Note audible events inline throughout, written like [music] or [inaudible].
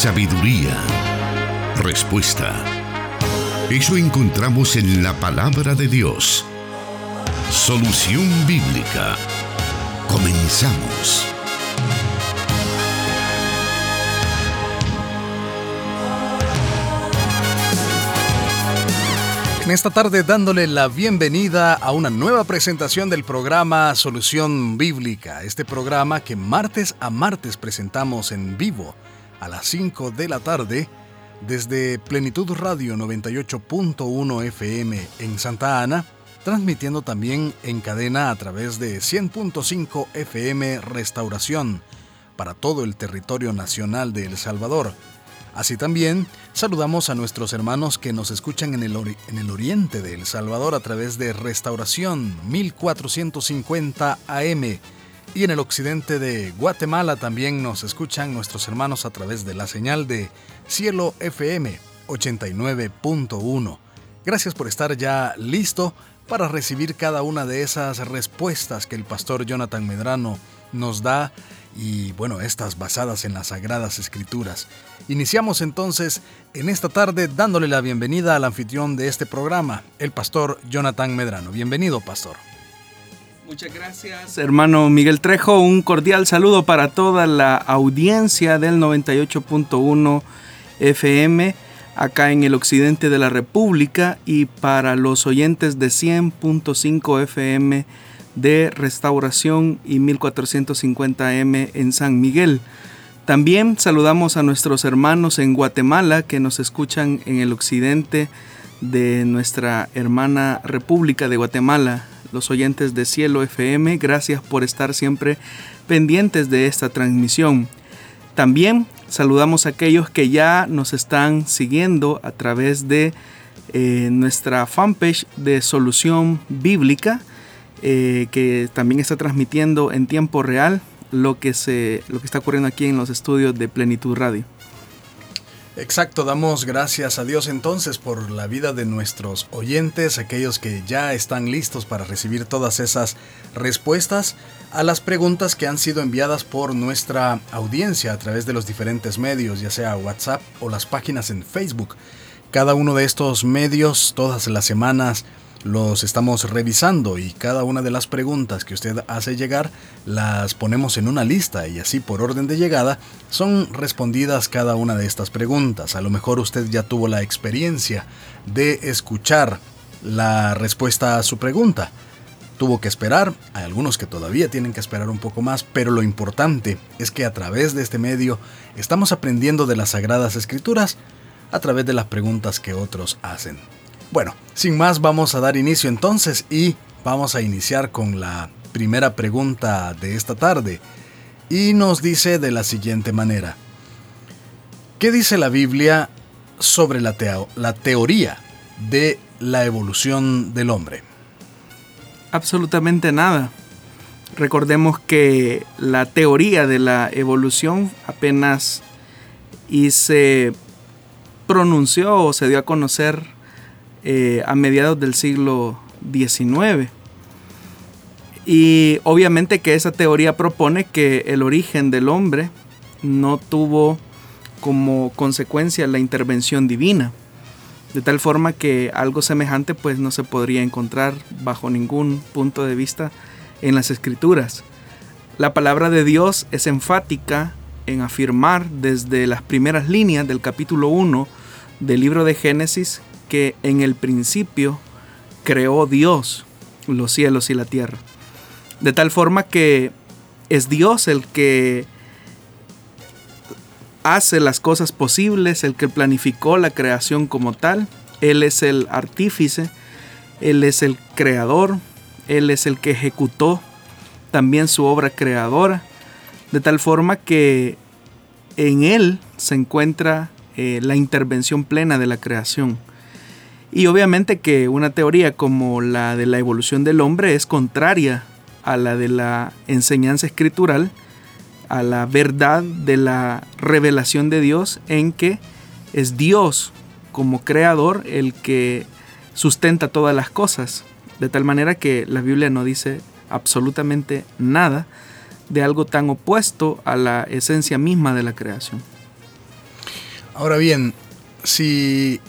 sabiduría, respuesta. Eso encontramos en la palabra de Dios. Solución bíblica. Comenzamos. En esta tarde dándole la bienvenida a una nueva presentación del programa Solución Bíblica, este programa que martes a martes presentamos en vivo a las 5 de la tarde desde Plenitud Radio 98.1 FM en Santa Ana, transmitiendo también en cadena a través de 100.5 FM Restauración para todo el territorio nacional de El Salvador. Así también saludamos a nuestros hermanos que nos escuchan en el, en el oriente de El Salvador a través de Restauración 1450 AM y en el occidente de Guatemala también nos escuchan nuestros hermanos a través de la señal de Cielo FM 89.1. Gracias por estar ya listo para recibir cada una de esas respuestas que el pastor Jonathan Medrano nos da y bueno, estas basadas en las sagradas escrituras. Iniciamos entonces en esta tarde dándole la bienvenida al anfitrión de este programa, el pastor Jonathan Medrano. Bienvenido, pastor. Muchas gracias, hermano Miguel Trejo. Un cordial saludo para toda la audiencia del 98.1 FM acá en el occidente de la República y para los oyentes de 100.5 FM de Restauración y 1450M en San Miguel. También saludamos a nuestros hermanos en Guatemala que nos escuchan en el occidente de nuestra hermana República de Guatemala, los oyentes de Cielo FM. Gracias por estar siempre pendientes de esta transmisión. También saludamos a aquellos que ya nos están siguiendo a través de eh, nuestra fanpage de Solución Bíblica eh, que también está transmitiendo en tiempo real lo que, se, lo que está ocurriendo aquí en los estudios de Plenitud Radio. Exacto, damos gracias a Dios entonces por la vida de nuestros oyentes, aquellos que ya están listos para recibir todas esas respuestas a las preguntas que han sido enviadas por nuestra audiencia a través de los diferentes medios, ya sea WhatsApp o las páginas en Facebook. Cada uno de estos medios todas las semanas los estamos revisando y cada una de las preguntas que usted hace llegar las ponemos en una lista y así por orden de llegada son respondidas cada una de estas preguntas. A lo mejor usted ya tuvo la experiencia de escuchar la respuesta a su pregunta. Tuvo que esperar, hay algunos que todavía tienen que esperar un poco más, pero lo importante es que a través de este medio estamos aprendiendo de las sagradas escrituras a través de las preguntas que otros hacen. Bueno, sin más vamos a dar inicio entonces y vamos a iniciar con la primera pregunta de esta tarde. Y nos dice de la siguiente manera. ¿Qué dice la Biblia sobre la, la teoría de la evolución del hombre? Absolutamente nada. Recordemos que la teoría de la evolución apenas y se pronunció o se dio a conocer eh, a mediados del siglo XIX. Y obviamente que esa teoría propone que el origen del hombre no tuvo como consecuencia la intervención divina. De tal forma que algo semejante pues no se podría encontrar bajo ningún punto de vista en las escrituras. La palabra de Dios es enfática en afirmar desde las primeras líneas del capítulo 1 del libro de Génesis que en el principio creó Dios los cielos y la tierra. De tal forma que es Dios el que hace las cosas posibles, el que planificó la creación como tal. Él es el artífice, Él es el creador, Él es el que ejecutó también su obra creadora. De tal forma que en Él se encuentra eh, la intervención plena de la creación. Y obviamente que una teoría como la de la evolución del hombre es contraria a la de la enseñanza escritural, a la verdad de la revelación de Dios en que es Dios como creador el que sustenta todas las cosas. De tal manera que la Biblia no dice absolutamente nada de algo tan opuesto a la esencia misma de la creación. Ahora bien, si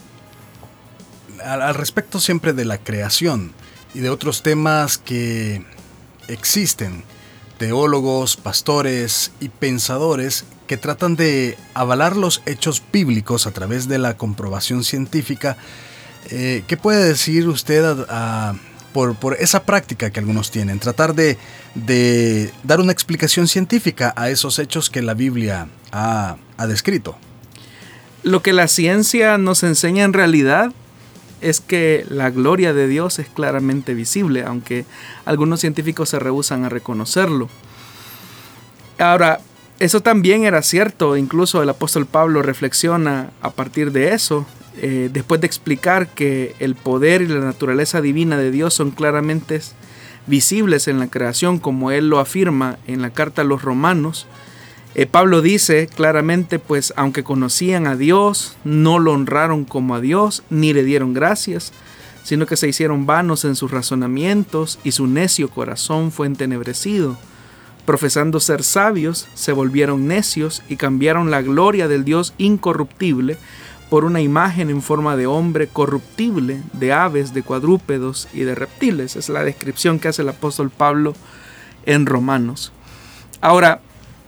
al, respecto siempre de la creación y de otros temas que existen, teólogos, pastores y pensadores que tratan de avalar los hechos bíblicos a través de la comprobación científica, eh, ¿qué puede decir usted por, esa práctica que algunos tienen? Tratar de, de, dar una explicación científica a esos hechos que la Biblia ha, ha descrito. Lo que la ciencia nos enseña en realidad es que la gloria de Dios es claramente visible, aunque algunos científicos se rehusan a reconocerlo. Ahora, eso también era cierto, incluso el apóstol Pablo reflexiona a partir de eso, eh, después de explicar que el poder y la naturaleza divina de Dios son claramente visibles en la creación, como él lo afirma en la carta a los romanos, eh, Pablo dice claramente, pues aunque conocían a Dios, no lo honraron como a Dios, ni le dieron gracias, sino que se hicieron vanos en sus razonamientos y su necio corazón fue entenebrecido. Profesando ser sabios, se volvieron necios y cambiaron la gloria del Dios incorruptible por una imagen en forma de hombre corruptible, de aves, de cuadrúpedos y de reptiles. Es la descripción que hace el apóstol Pablo en Romanos. Ahora,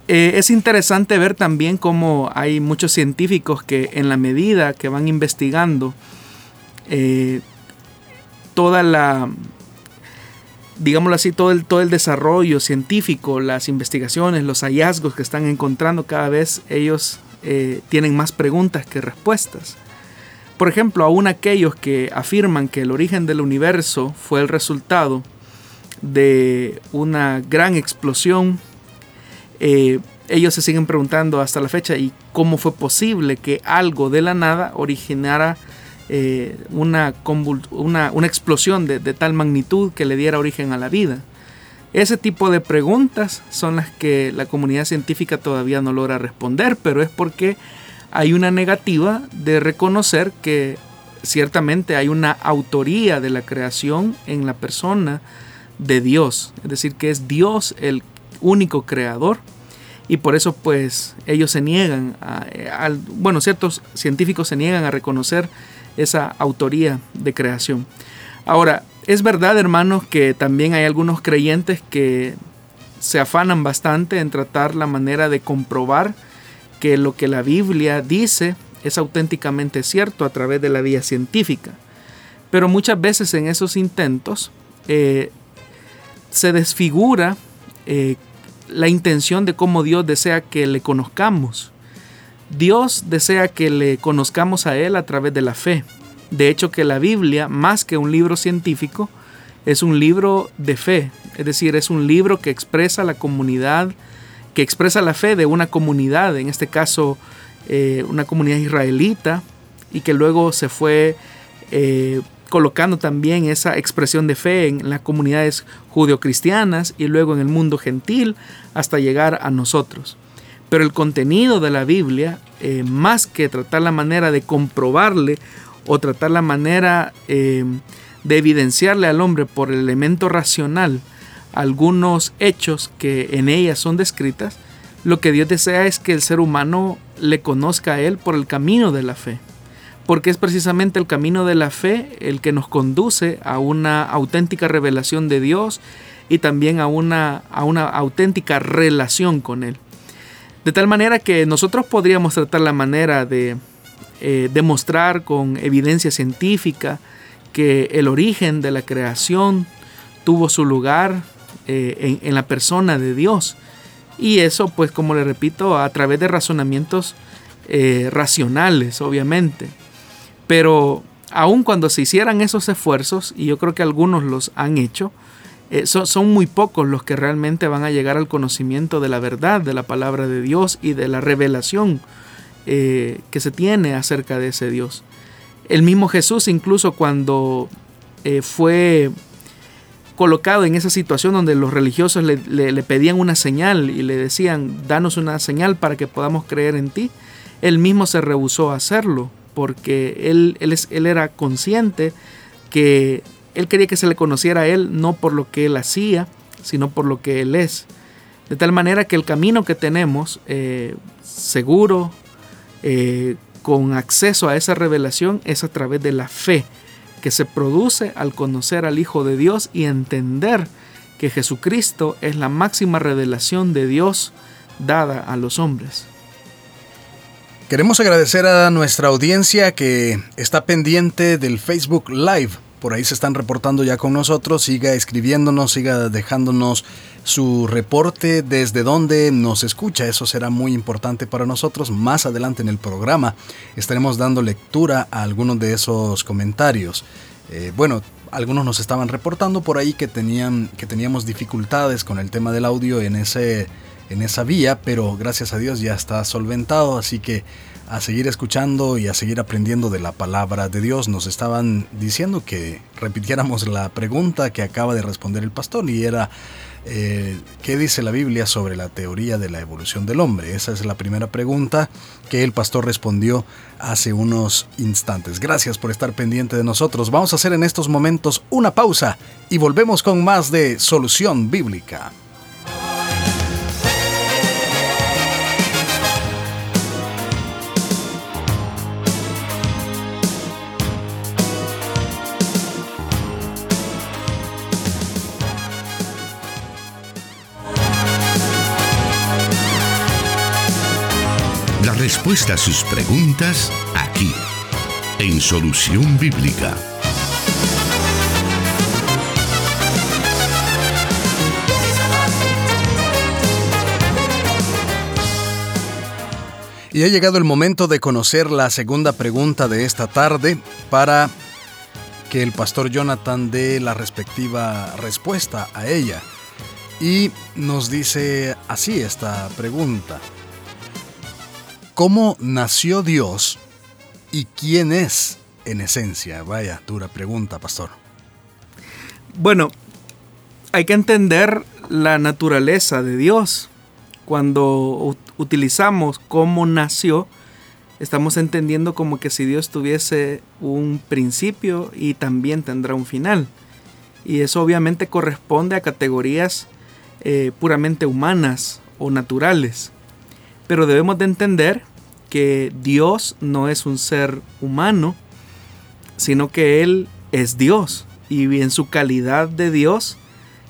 eh, es interesante ver también cómo hay muchos científicos que en la medida que van investigando eh, toda la, digámoslo así, todo el, todo el desarrollo científico, las investigaciones, los hallazgos que están encontrando, cada vez ellos eh, tienen más preguntas que respuestas. Por ejemplo, aún aquellos que afirman que el origen del universo fue el resultado de una gran explosión eh, ellos se siguen preguntando hasta la fecha y cómo fue posible que algo de la nada originara eh, una, una, explosión de, tal magnitud que le diera origen a la vida. Ese tipo de preguntas son las que la comunidad científica todavía no logra responder, pero es porque hay una negativa de reconocer que ciertamente hay una autoría de la creación en la persona de Dios, es decir, que es Dios el único creador y por eso pues ellos se niegan, a, bueno, ciertos científicos se niegan a reconocer esa autoría de creación. Ahora, es verdad hermanos que también hay algunos creyentes que se afanan bastante en tratar la manera de comprobar que lo que la Biblia dice es auténticamente cierto a través de la vía científica. Pero muchas veces en esos intentos eh, se desfigura eh, la intención de cómo Dios desea que le conozcamos. Dios desea que le conozcamos a Él a través de la fe. De hecho que la Biblia, más que un libro científico, es un libro de fe. Es decir, es un libro que expresa la comunidad, que expresa la fe de una comunidad, en este caso eh, una comunidad israelita, y que luego se fue eh, colocando también esa expresión de fe en las comunidades judeocristianas y luego en el mundo gentil hasta llegar a nosotros. Pero el contenido de la Biblia, eh, más que tratar la manera de comprobarle o tratar la manera eh, de evidenciarle al hombre por el elemento racional algunos hechos que en ella son descritas, lo que Dios desea es que el ser humano le conozca a Él por el camino de la fe porque es precisamente el camino de la fe el que nos conduce a una auténtica revelación de Dios y también a una, a una auténtica relación con Él. De tal manera que nosotros podríamos tratar la manera de eh, demostrar con evidencia científica que el origen de la creación tuvo su lugar eh, en, la persona de Dios. Y eso, pues como le repito, a través de razonamientos eh, racionales, obviamente. Pero aun cuando se hicieran esos esfuerzos, y yo creo que algunos los han hecho, eh, son, muy pocos los que realmente van a llegar al conocimiento de la verdad, de la palabra de Dios y de la revelación eh, que se tiene acerca de ese Dios. El mismo Jesús, incluso cuando eh, fue colocado en esa situación donde los religiosos le, le, pedían una señal y le decían, danos una señal para que podamos creer en ti, él mismo se rehusó a hacerlo porque él, él, él era consciente que él quería que se le conociera a él no por lo que él hacía, sino por lo que él es. De tal manera que el camino que tenemos, eh, seguro, eh, con acceso a esa revelación es a través de la fe que se produce al conocer al Hijo de Dios y entender que Jesucristo es la máxima revelación de Dios dada a los hombres. Queremos agradecer a nuestra audiencia que está pendiente del Facebook Live. Por ahí se están reportando ya con nosotros. Siga escribiéndonos, siga dejándonos su reporte desde donde nos escucha. Eso será muy importante para nosotros. Más adelante en el programa estaremos dando lectura a algunos de esos comentarios. Eh, bueno, algunos nos estaban reportando por ahí que, tenían, que teníamos dificultades con el tema del audio en, ese, en esa vía, pero gracias a Dios ya está solventado, así que a seguir escuchando y a seguir aprendiendo de la palabra de Dios. Nos estaban diciendo que repitiéramos la pregunta que acaba de responder el pastor y era eh, ¿qué dice la Biblia sobre la teoría de la evolución del hombre? Esa es la primera pregunta que el pastor respondió hace unos instantes. Gracias por estar pendiente de nosotros. Vamos a hacer en estos momentos una pausa y volvemos con más de Solución Bíblica. Respuesta a sus preguntas aquí, en Solución Bíblica. Y ha llegado el momento de conocer la segunda pregunta de esta tarde para que el pastor Jonathan dé la respectiva respuesta a ella. Y nos dice así esta pregunta. ¿Cómo nació Dios y quién es en esencia? Vaya, dura pregunta, pastor. Bueno, hay que entender la naturaleza de Dios. Cuando utilizamos cómo nació, estamos entendiendo como que si Dios tuviese un principio y también tendrá un final. Y eso obviamente corresponde a categorías eh, puramente humanas o naturales. Pero debemos de entender que Dios no es un ser humano, sino que Él es Dios. Y en su calidad de Dios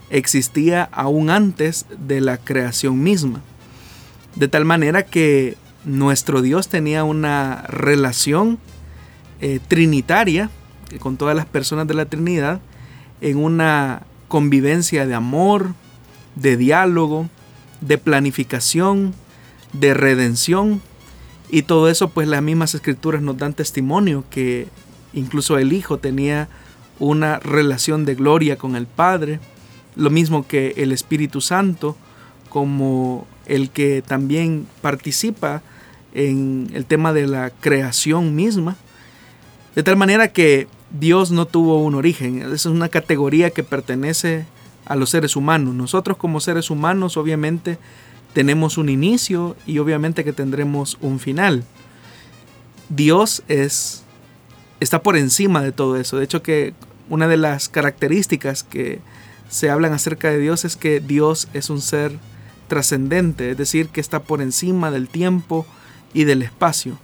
existía aún antes de la creación misma. De tal manera que nuestro Dios tenía una relación eh, trinitaria con todas las personas de la Trinidad en una convivencia de amor, de diálogo, de planificación, de redención. Y todo eso, pues las mismas escrituras nos dan testimonio que incluso el Hijo tenía una relación de gloria con el Padre, lo mismo que el Espíritu Santo, como el que también participa en el tema de la creación misma. De tal manera que Dios no tuvo un origen, esa es una categoría que pertenece a los seres humanos. Nosotros como seres humanos obviamente tenemos un inicio y obviamente que tendremos un final. Dios es está por encima de todo eso. De hecho que una de las características que se hablan acerca de Dios es que Dios es un ser trascendente, es decir, que está por encima del tiempo y del espacio.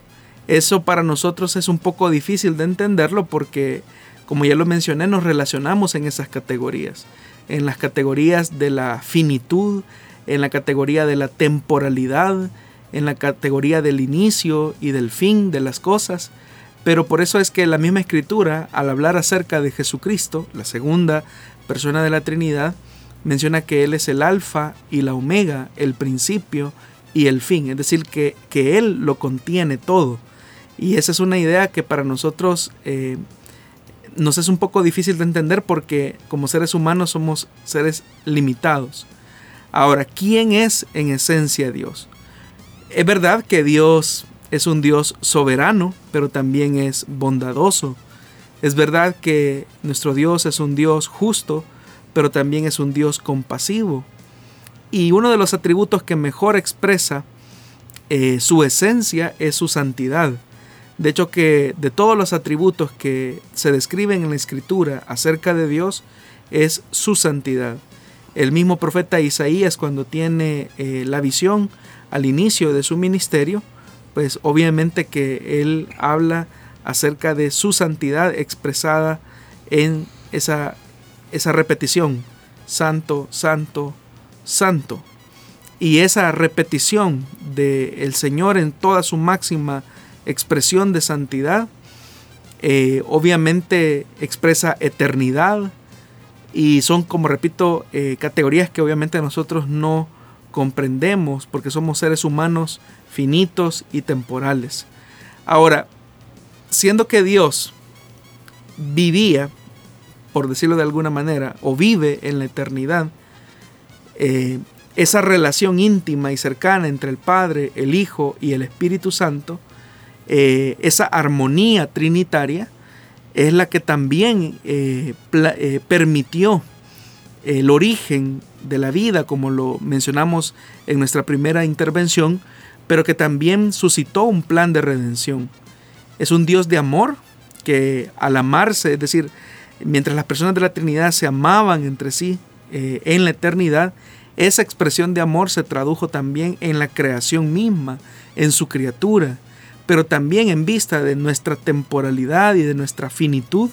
Eso para nosotros es un poco difícil de entenderlo porque, como ya lo mencioné, nos relacionamos en esas categorías, en las categorías de la finitud, en la categoría de la temporalidad, en la categoría del inicio y del fin de las cosas. Pero por eso es que la misma escritura, al hablar acerca de Jesucristo, la segunda persona de la Trinidad, menciona que Él es el alfa y la omega, el principio y el fin. Es decir, que, que Él lo contiene todo. Y esa es una idea que para nosotros eh, nos es un poco difícil de entender porque como seres humanos somos seres limitados. Ahora, ¿quién es en esencia Dios? Es verdad que Dios es un Dios soberano, pero también es bondadoso. Es verdad que nuestro Dios es un Dios justo, pero también es un Dios compasivo. Y uno de los atributos que mejor expresa eh, su esencia es su santidad. De hecho que de todos los atributos que se describen en la escritura acerca de Dios es su santidad. El mismo profeta Isaías cuando tiene eh, la visión al inicio de su ministerio, pues obviamente que él habla acerca de su santidad expresada en esa, esa repetición, santo, santo, santo. Y esa repetición del el Señor en toda su máxima expresión de santidad, eh, obviamente expresa eternidad y son, como repito, eh, categorías que obviamente nosotros no comprendemos porque somos seres humanos finitos y temporales. Ahora, siendo que Dios vivía, por decirlo de alguna manera, o vive en la eternidad, eh, esa relación íntima y cercana entre el Padre, el Hijo y el Espíritu Santo, eh, esa armonía trinitaria, es la que también eh, permitió el origen de la vida, como lo mencionamos en nuestra primera intervención, pero que también suscitó un plan de redención. Es un Dios de amor que al amarse, es decir, mientras las personas de la Trinidad se amaban entre sí eh, en la eternidad, esa expresión de amor se tradujo también en la creación misma, en su criatura, pero también en vista de nuestra temporalidad y de nuestra finitud.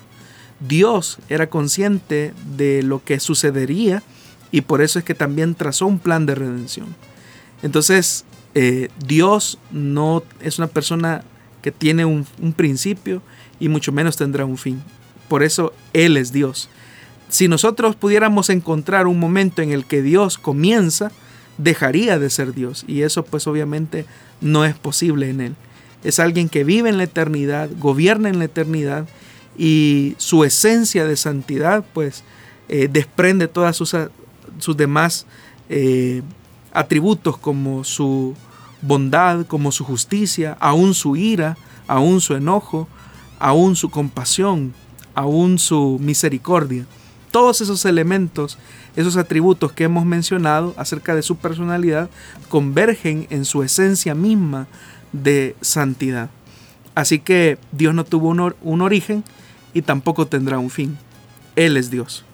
Dios era consciente de lo que sucedería y por eso es que también trazó un plan de redención. Entonces, eh, Dios no es una persona que tiene un, principio y mucho menos tendrá un fin. Por eso Él es Dios. Si nosotros pudiéramos encontrar un momento en el que Dios comienza, dejaría de ser Dios. Y eso pues obviamente no es posible en Él. Es alguien que vive en la eternidad, gobierna en la eternidad y su esencia de santidad pues eh, desprende todas sus, sus demás eh, atributos como su bondad, como su justicia, aún su ira, aún su enojo, aún su compasión, aún su misericordia. Todos esos elementos, esos atributos que hemos mencionado acerca de su personalidad, convergen en su esencia misma de santidad. Así que Dios no tuvo un, un origen y tampoco tendrá un fin. Él es Dios.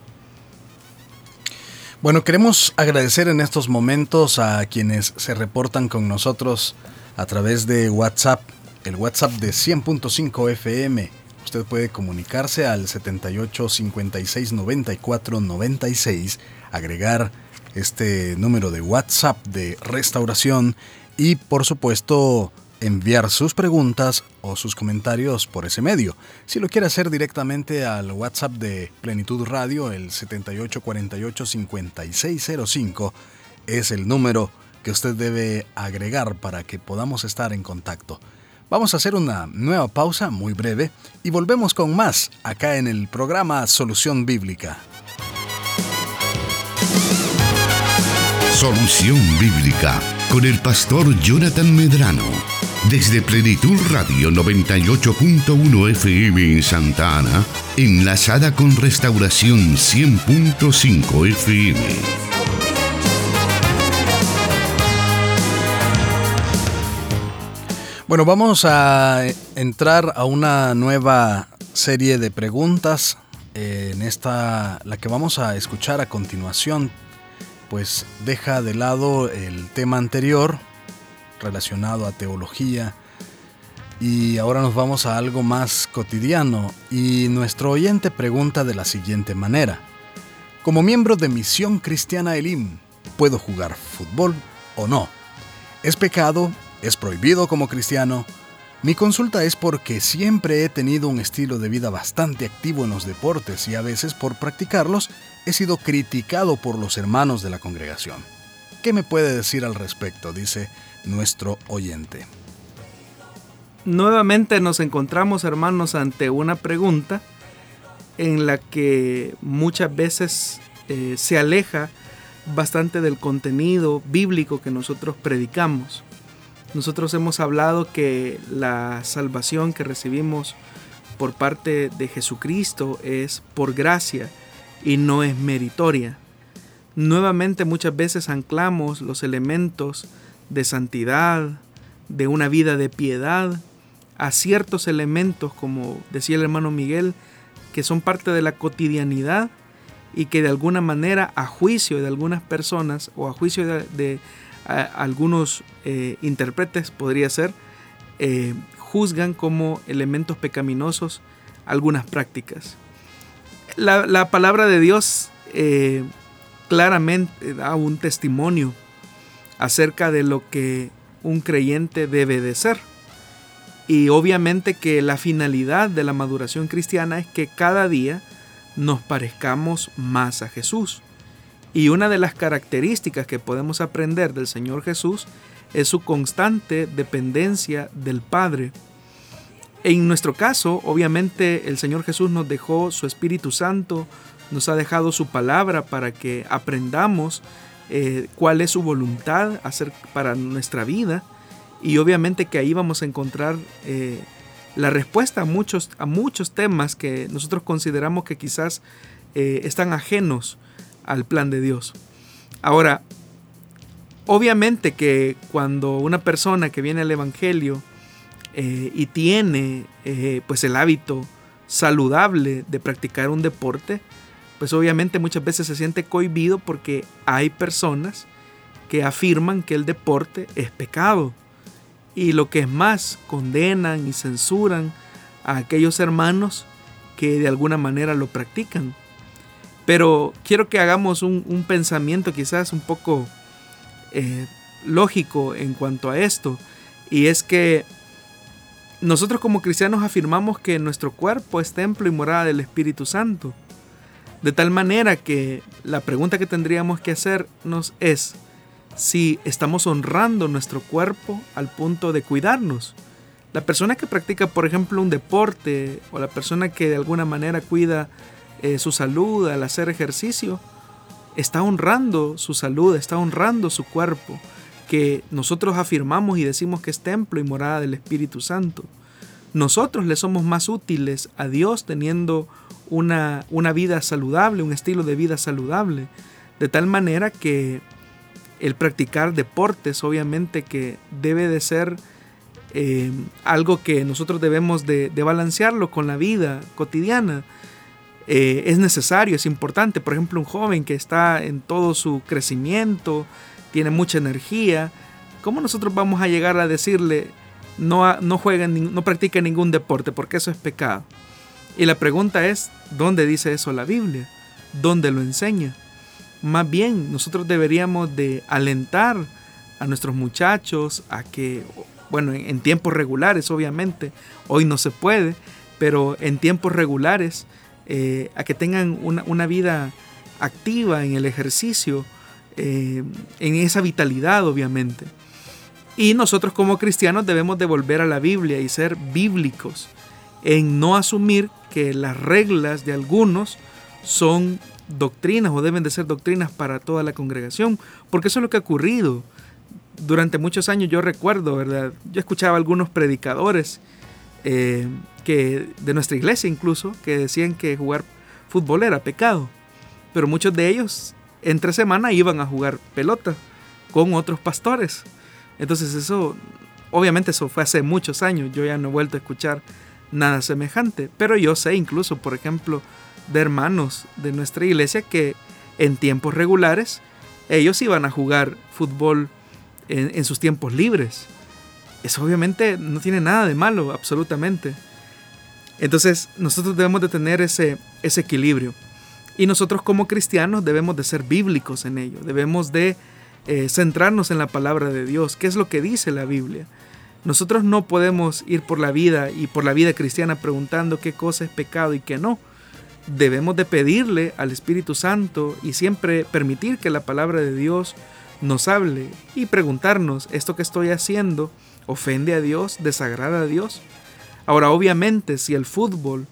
Bueno, queremos agradecer en estos momentos a quienes se reportan con nosotros a través de WhatsApp, el WhatsApp de 100.5 FM. Usted puede comunicarse al 78 56 94 96, agregar este número de WhatsApp de restauración y por supuesto enviar sus preguntas o sus comentarios por ese medio. Si lo quiere hacer directamente al WhatsApp de Plenitud Radio, el 7848-5605 es el número que usted debe agregar para que podamos estar en contacto. Vamos a hacer una nueva pausa muy breve y volvemos con más acá en el programa Solución Bíblica. Solución Bíblica con el pastor Jonathan Medrano desde Plenitud Radio 98.1 FM en Santa Ana, enlazada con Restauración 100.5 FM. Bueno, vamos a entrar a una nueva serie de preguntas. En esta, la que vamos a escuchar a continuación, pues deja de lado el tema anterior, relacionado a teología. Y ahora nos vamos a algo más cotidiano y nuestro oyente pregunta de la siguiente manera. Como miembro de Misión Cristiana Elim, ¿puedo jugar fútbol o no? ¿Es pecado? ¿Es prohibido como cristiano? Mi consulta es porque siempre he tenido un estilo de vida bastante activo en los deportes y a veces por practicarlos he sido criticado por los hermanos de la congregación. ¿Qué me puede decir al respecto? Dice nuestro oyente. Nuevamente nos encontramos, hermanos, ante una pregunta en la que muchas veces eh, se aleja bastante del contenido bíblico que nosotros predicamos. Nosotros hemos hablado que la salvación que recibimos por parte de Jesucristo es por gracia y no es meritoria. Nuevamente muchas veces anclamos los elementos de santidad, de una vida de piedad, a ciertos elementos, como decía el hermano Miguel, que son parte de la cotidianidad y que de alguna manera a juicio de algunas personas o a juicio de, algunos eh, intérpretes podría ser, eh, juzgan como elementos pecaminosos algunas prácticas. La, palabra de Dios eh, claramente da un testimonio acerca de lo que un creyente debe de ser. Y obviamente que la finalidad de la maduración cristiana es que cada día nos parezcamos más a Jesús. Y una de las características que podemos aprender del Señor Jesús es su constante dependencia del Padre. En nuestro caso, obviamente el Señor Jesús nos dejó su Espíritu Santo, nos ha dejado su palabra para que aprendamos eh, cuál es su voluntad hacer para nuestra vida y obviamente que ahí vamos a encontrar eh, la respuesta a muchos, a muchos temas que nosotros consideramos que quizás eh, están ajenos al plan de Dios. Ahora, obviamente que cuando una persona que viene al Evangelio y tiene pues el hábito saludable de practicar un deporte, pues obviamente muchas veces se siente cohibido porque hay personas que afirman que el deporte es pecado. Y lo que es más, condenan y censuran a aquellos hermanos que de alguna manera lo practican. Pero quiero que hagamos un, pensamiento quizás un poco eh, lógico en cuanto a esto. Y es que nosotros como cristianos afirmamos que nuestro cuerpo es templo y morada del Espíritu Santo. De tal manera que la pregunta que tendríamos que hacernos es si estamos honrando nuestro cuerpo al punto de cuidarnos. La persona que practica, por ejemplo, un deporte o la persona que de alguna manera cuida eh, su salud al hacer ejercicio, está honrando su salud, está honrando su cuerpo, que nosotros afirmamos y decimos que es templo y morada del Espíritu Santo. Nosotros le somos más útiles a Dios teniendo una, una vida saludable, un estilo de vida saludable, de tal manera que el practicar deportes obviamente que debe de ser eh, algo que nosotros debemos de, balancearlo con la vida cotidiana eh, es necesario, es importante. Por ejemplo, un joven que está en todo su crecimiento, tiene mucha energía, ¿cómo nosotros vamos a llegar a decirle no, no juega, no practica ningún deporte porque eso es pecado? Y la pregunta es, ¿dónde dice eso la Biblia? ¿Dónde lo enseña? Más bien, nosotros deberíamos de alentar a nuestros muchachos a que, bueno, en tiempos regulares obviamente, hoy no se puede, pero en tiempos regulares, eh, a que tengan una, vida activa en el ejercicio, eh, en esa vitalidad obviamente. Y nosotros como cristianos debemos de volver a la Biblia y ser bíblicos en no asumir que las reglas de algunos son doctrinas o deben de ser doctrinas para toda la congregación, porque eso es lo que ha ocurrido. Durante muchos años yo recuerdo, ¿verdad? Yo escuchaba a algunos predicadores eh, que de nuestra iglesia incluso, que decían que jugar fútbol era pecado. Pero muchos de ellos entre semana iban a jugar pelota con otros pastores. Entonces eso, obviamente eso fue hace muchos años, yo ya no he vuelto a escuchar nada semejante. Pero yo sé incluso, por ejemplo, de hermanos de nuestra iglesia que en tiempos regulares ellos iban a jugar fútbol en, sus tiempos libres. Eso obviamente no tiene nada de malo, absolutamente. Entonces nosotros debemos de tener ese, ese equilibrio. Y nosotros como cristianos debemos de ser bíblicos en ello. Debemos de eh, centrarnos en la palabra de Dios. ¿Qué es lo que dice la Biblia? Nosotros no podemos ir por la vida y por la vida cristiana preguntando qué cosa es pecado y qué no. Debemos de pedirle al Espíritu Santo y siempre permitir que la palabra de Dios nos hable y preguntarnos, ¿esto que estoy haciendo ofende a Dios? ¿Desagrada a Dios? Ahora, obviamente, si el fútbol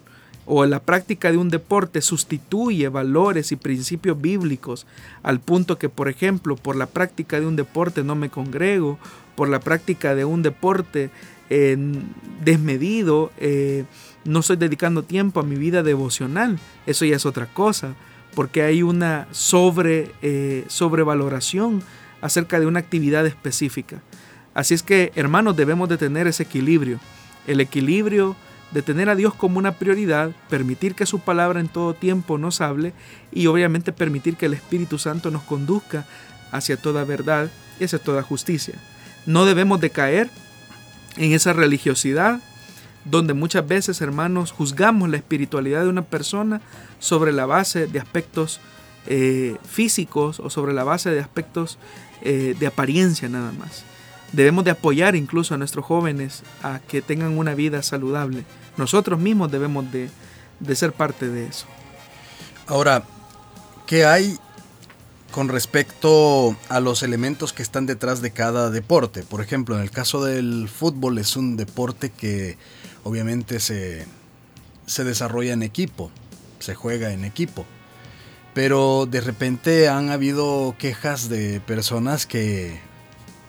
o la práctica de un deporte sustituye valores y principios bíblicos al punto que, por ejemplo, por la práctica de un deporte no me congrego, por la práctica de un deporte eh, desmedido, eh, no estoy dedicando tiempo a mi vida devocional, eso ya es otra cosa, porque hay una sobre, eh, sobrevaloración acerca de una actividad específica. Así es que, hermanos, debemos de tener ese equilibrio el equilibrio de tener a Dios como una prioridad, permitir que su palabra en todo tiempo nos hable y obviamente permitir que el Espíritu Santo nos conduzca hacia toda verdad y hacia toda justicia. No debemos de caer en esa religiosidad donde muchas veces, hermanos, juzgamos la espiritualidad de una persona sobre la base de aspectos eh, físicos o sobre la base de aspectos eh, de apariencia nada más. Debemos de apoyar incluso a nuestros jóvenes a que tengan una vida saludable. Nosotros mismos debemos de, de ser parte de eso. Ahora, ¿qué hay con respecto a los elementos que están detrás de cada deporte? Por ejemplo, en el caso del fútbol es un deporte que obviamente se, se desarrolla en equipo, se juega en equipo. Pero de repente han habido quejas de personas que,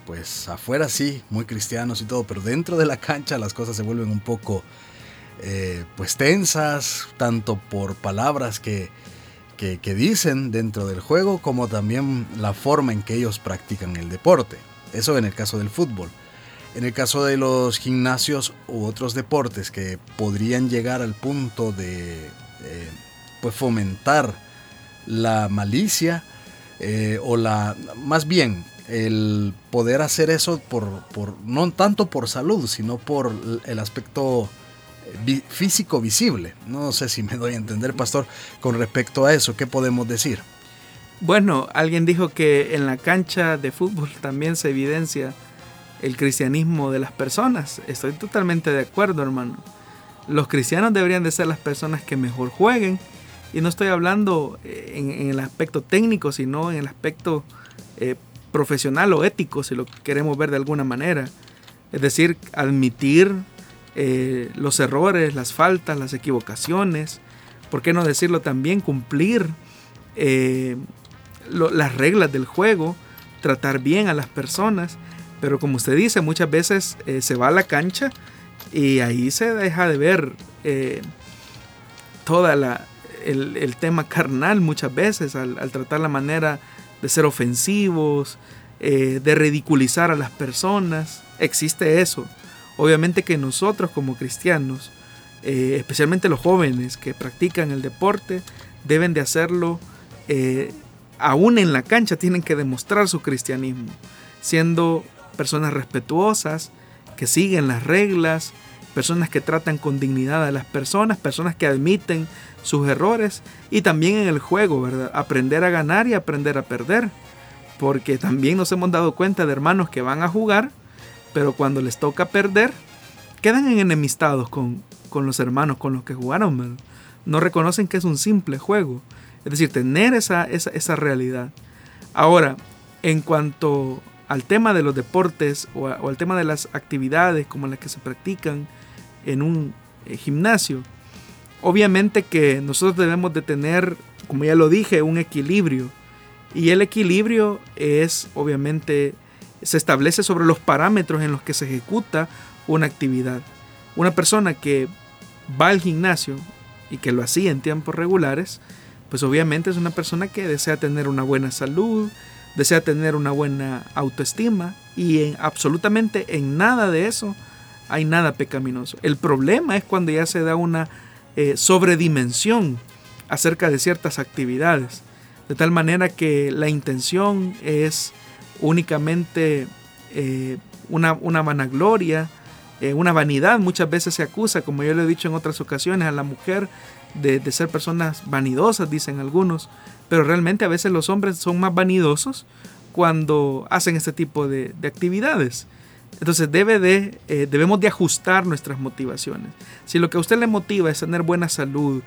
pues afuera sí, muy cristianos y todo, pero dentro de la cancha las cosas se vuelven un poco, eh, pues tensas, tanto por palabras que, que, dicen dentro del juego, como también la forma en que ellos practican el deporte. Eso en el caso del fútbol. En el caso de los gimnasios u otros deportes que podrían llegar al punto de eh, pues fomentar la malicia eh, o la más bien el poder hacer eso por, por no tanto por salud sino por el aspecto físico visible. No sé si me doy a entender, pastor, con respecto a eso. ¿Qué podemos decir? Bueno, alguien dijo que en la cancha de fútbol [laughs] también se evidencia el cristianismo de las personas. Estoy totalmente de acuerdo, hermano. Los cristianos deberían de ser las personas que mejor jueguen. Y no estoy hablando eh, en, el aspecto técnico, sino en el aspecto eh, profesional o ético, si lo queremos ver de alguna manera. Es decir, admitir eh, los errores, las faltas, las equivocaciones, ¿por qué no decirlo también? Cumplir eh, las reglas del juego, tratar bien a las personas, pero como usted dice, muchas veces eh, se va a la cancha y ahí se deja de ver toda la, el, tema carnal muchas veces al, al, tratar la manera de ser ofensivos, de ridiculizar a las personas, existe eso. Obviamente que nosotros como cristianos, eh, especialmente los jóvenes que practican el deporte, deben de hacerlo eh, aún en la cancha, tienen que demostrar su cristianismo, siendo personas respetuosas, que siguen las reglas, personas que tratan con dignidad a las personas, personas que admiten sus errores y también en el juego, ¿verdad? Aprender a ganar y aprender a perder, porque también nos hemos dado cuenta de hermanos que van a jugar pero cuando les toca perder, quedan enemistados con, con los hermanos con los que jugaron. No reconocen que es un simple juego. Es decir, tener esa, esa, realidad. Ahora, en cuanto al tema de los deportes o, al tema de las actividades como las que se practican en un eh, gimnasio, obviamente que nosotros debemos de tener, como ya lo dije, un equilibrio. Y el equilibrio es obviamente se establece sobre los parámetros en los que se ejecuta una actividad. Una persona que va al gimnasio y que lo hacía en tiempos regulares, pues obviamente es una persona que desea tener una buena salud, desea tener una buena autoestima y en, absolutamente en nada de eso hay nada pecaminoso. El problema es cuando ya se da una eh, sobredimensión acerca de ciertas actividades, de tal manera que la intención es únicamente eh, una, una, vanagloria, eh, una vanidad. Muchas veces se acusa, como yo le he dicho en otras ocasiones, a la mujer de, ser personas vanidosas, dicen algunos, pero realmente a veces los hombres son más vanidosos cuando hacen este tipo de, actividades. Entonces debe de, eh, debemos de ajustar nuestras motivaciones. Si lo que a usted le motiva es tener buena salud,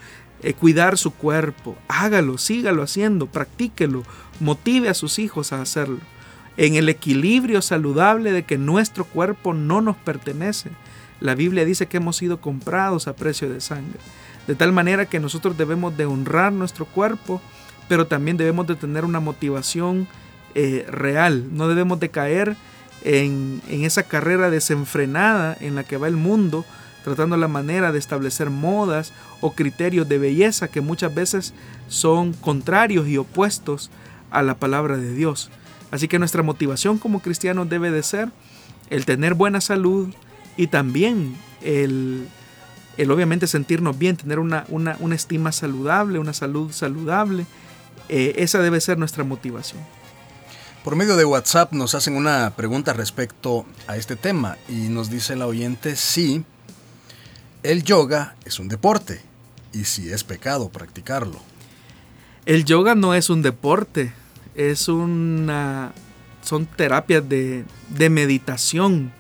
cuidar su cuerpo, hágalo, sígalo haciendo, practíquelo, motive a sus hijos a hacerlo en el equilibrio saludable de que nuestro cuerpo no nos pertenece. La Biblia dice que hemos sido comprados a precio de sangre. De tal manera que nosotros debemos de honrar nuestro cuerpo, pero también debemos de tener una motivación eh, real. No debemos de caer en, en esa carrera desenfrenada en la que va el mundo, tratando la manera de establecer modas o criterios de belleza que muchas veces son contrarios y opuestos a la palabra de Dios. Así que nuestra motivación como cristianos debe de ser el tener buena salud y también el, obviamente sentirnos bien, tener una, una, estima saludable, una salud saludable. Eh, esa debe ser nuestra motivación. Por medio de WhatsApp nos hacen una pregunta respecto a este tema y nos dice la oyente si el yoga es un deporte y si es pecado practicarlo. El yoga no es un deporte, es una son terapias de, meditación.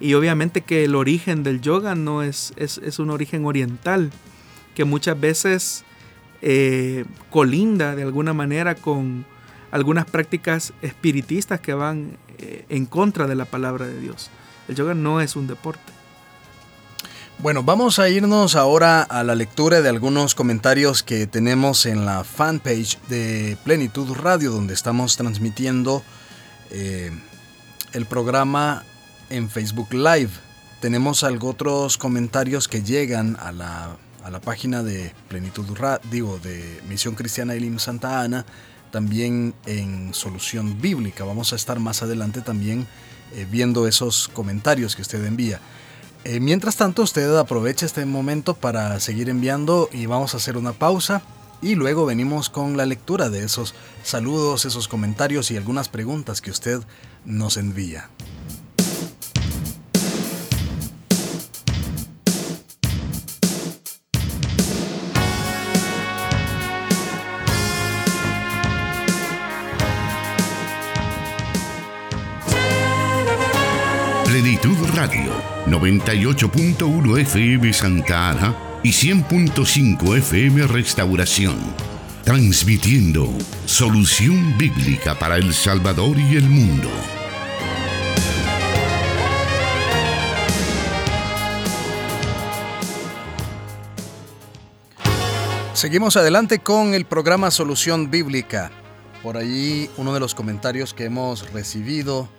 Y obviamente que el origen del yoga no es, es, un origen oriental, que muchas veces eh, colinda de alguna manera con algunas prácticas espiritistas que van eh, en contra de la palabra de Dios. El yoga no es un deporte. Bueno, vamos a irnos ahora a la lectura de algunos comentarios que tenemos en la fanpage de Plenitud Radio, donde estamos transmitiendo eh, el programa en Facebook Live. Tenemos algo otros comentarios que llegan a la, a la página de Plenitud Radio, de Misión Cristiana Elim Santa Ana, también en Solución Bíblica. Vamos a estar más adelante también eh, viendo esos comentarios que usted envía. Eh, mientras tanto, usted aprovecha este momento para seguir enviando y vamos a hacer una pausa y luego venimos con la lectura de esos saludos, esos comentarios y algunas preguntas que usted nos envía. Radio, 98.1 FM Santa Ana y 100.5 FM Restauración. Transmitiendo solución bíblica para El Salvador y el mundo. Seguimos adelante con el programa Solución Bíblica. Por allí uno de los comentarios que hemos recibido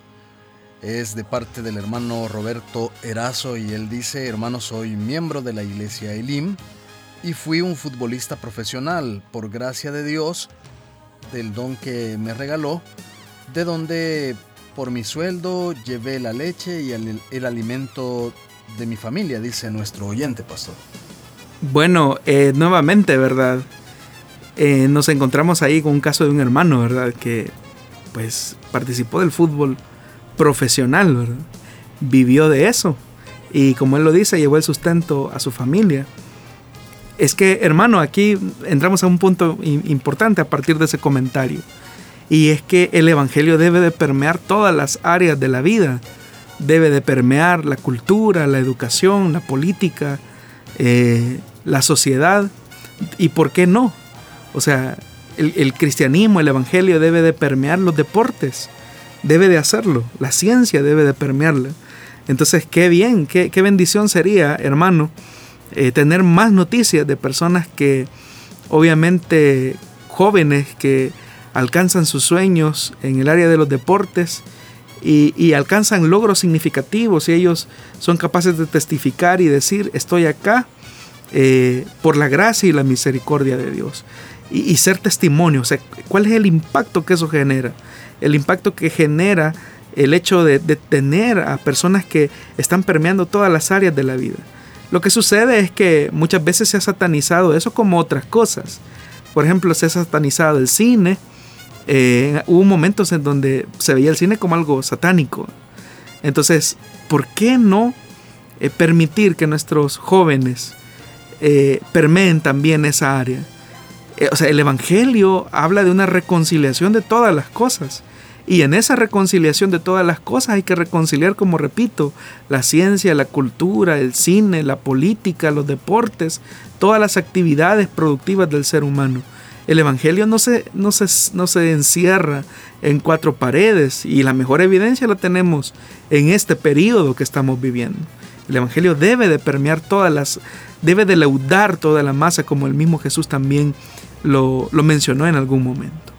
es de parte del hermano Roberto Erazo y él dice, hermano, soy miembro de la iglesia Elim y fui un futbolista profesional por gracia de Dios, del don que me regaló, de donde por mi sueldo llevé la leche y el, alimento de mi familia, dice nuestro oyente, pastor. Bueno, eh, nuevamente, ¿verdad? Eh, nos encontramos ahí con un caso de un hermano, ¿verdad? Que pues participó del fútbol profesional, ¿verdad? Vivió de eso. Y como él lo dice, llevó el sustento a su familia. Es que, hermano, aquí entramos a un punto importante a partir de ese comentario. Y es que el Evangelio debe de permear todas las áreas de la vida. Debe de permear la cultura, la educación, la política, eh, la sociedad. ¿Y por qué no? O sea, el, el cristianismo, el Evangelio debe de permear los deportes debe de hacerlo, la ciencia debe de permearla. Entonces, qué bien, qué, bendición sería, hermano, eh, tener más noticias de personas que, obviamente, jóvenes que alcanzan sus sueños en el área de los deportes y, alcanzan logros significativos y ellos son capaces de testificar y decir, estoy acá eh, por la gracia y la misericordia de Dios. Y, y ser testimonio, o sea, ¿cuál es el impacto que eso genera? El impacto que genera el hecho de, tener a personas que están permeando todas las áreas de la vida. Lo que sucede es que muchas veces se ha satanizado eso como otras cosas. Por ejemplo, se ha satanizado el cine. Eh, hubo momentos en donde se veía el cine como algo satánico. Entonces, ¿por qué no eh, permitir que nuestros jóvenes eh, permeen también esa área? Eh, o sea, el Evangelio habla de una reconciliación de todas las cosas. Y en esa reconciliación de todas las cosas hay que reconciliar, como repito, la ciencia, la cultura, el cine, la política, los deportes, todas las actividades productivas del ser humano. El Evangelio no se, no no se encierra en cuatro paredes y la mejor evidencia la tenemos en este periodo que estamos viviendo. El Evangelio debe de permear todas las, debe de leudar toda la masa como el mismo Jesús también lo, mencionó en algún momento.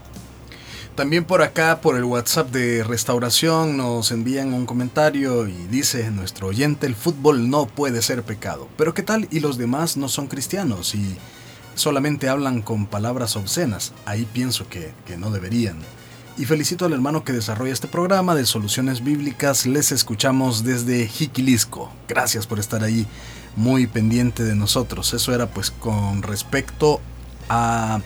También por acá, por el WhatsApp de Restauración, nos envían un comentario y dice nuestro oyente, el fútbol no puede ser pecado. Pero ¿qué tal? Y los demás no son cristianos y solamente hablan con palabras obscenas. Ahí pienso que, que no deberían. Y felicito al hermano que desarrolla este programa de soluciones bíblicas. Les escuchamos desde Jiquilisco. Gracias por estar ahí muy pendiente de nosotros. Eso era pues con respecto a